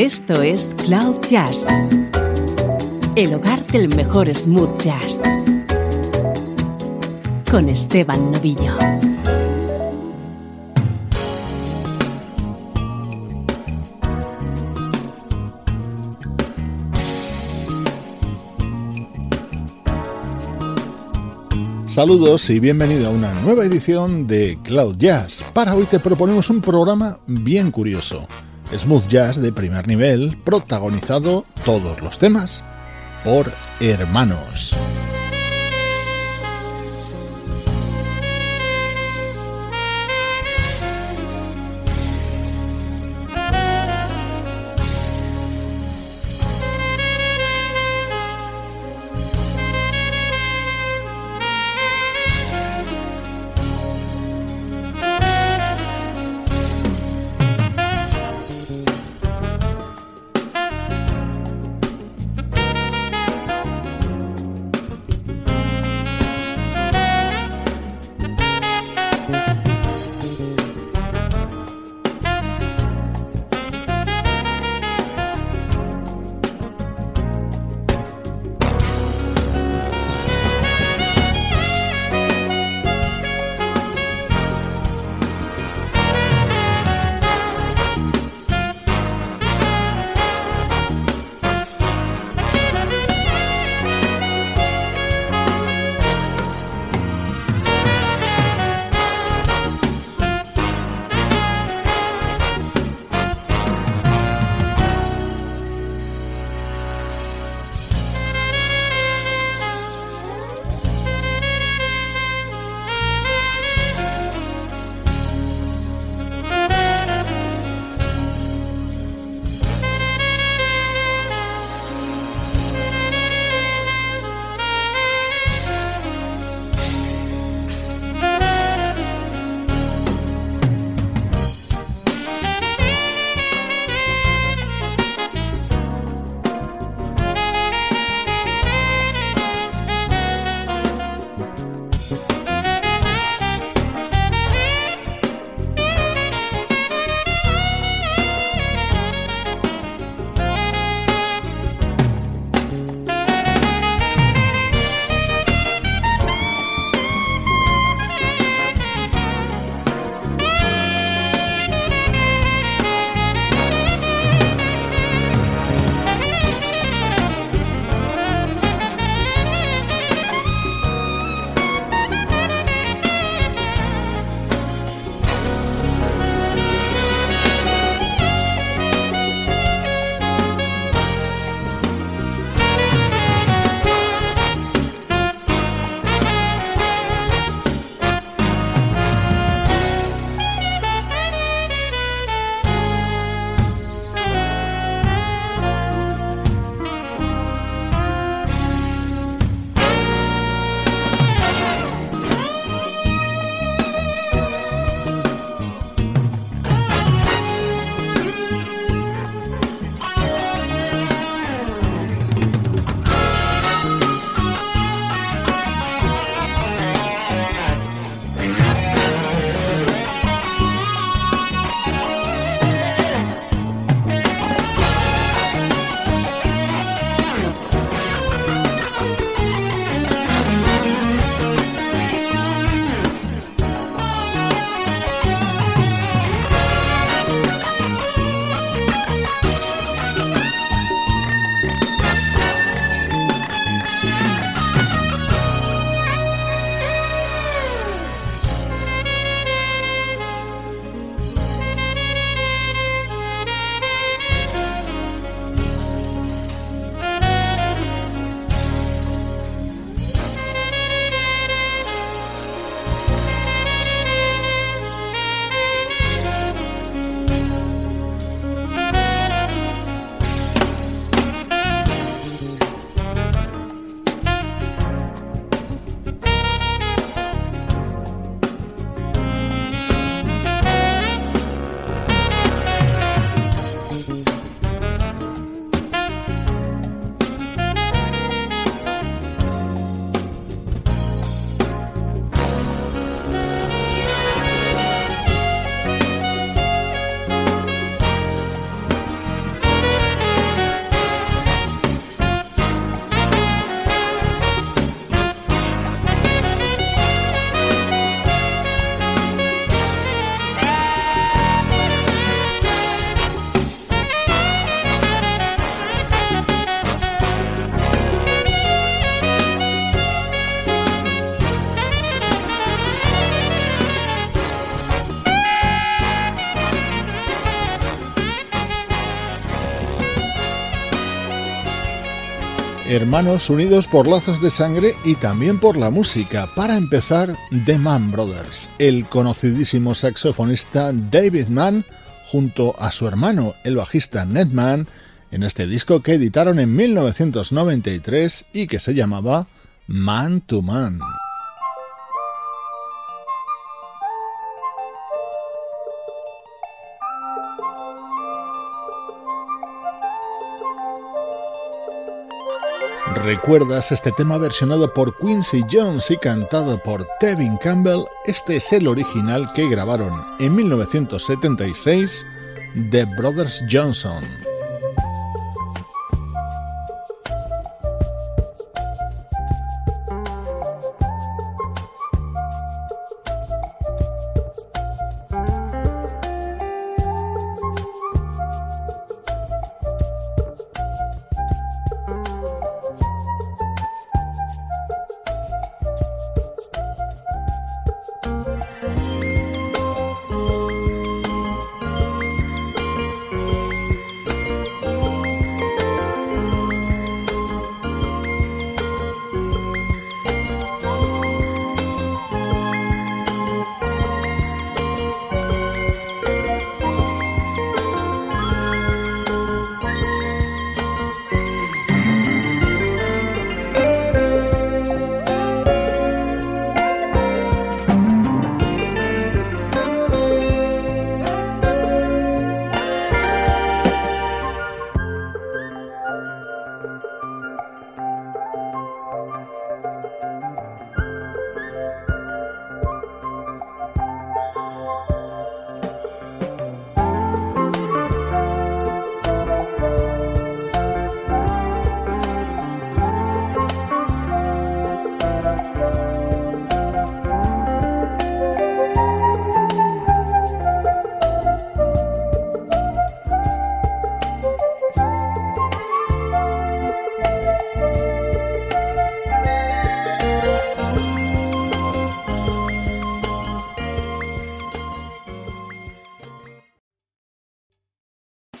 Esto es Cloud Jazz, el hogar del mejor smooth jazz, con Esteban Novillo. Saludos y bienvenido a una nueva edición de Cloud Jazz. Para hoy te proponemos un programa bien curioso. Smooth jazz de primer nivel, protagonizado todos los temas por hermanos. Hermanos unidos por lazos de sangre y también por la música. Para empezar, The Mann Brothers, el conocidísimo saxofonista David Mann junto a su hermano, el bajista Ned Mann, en este disco que editaron en 1993 y que se llamaba Man to Man. ¿Recuerdas este tema versionado por Quincy Jones y cantado por Tevin Campbell? Este es el original que grabaron en 1976 The Brothers Johnson.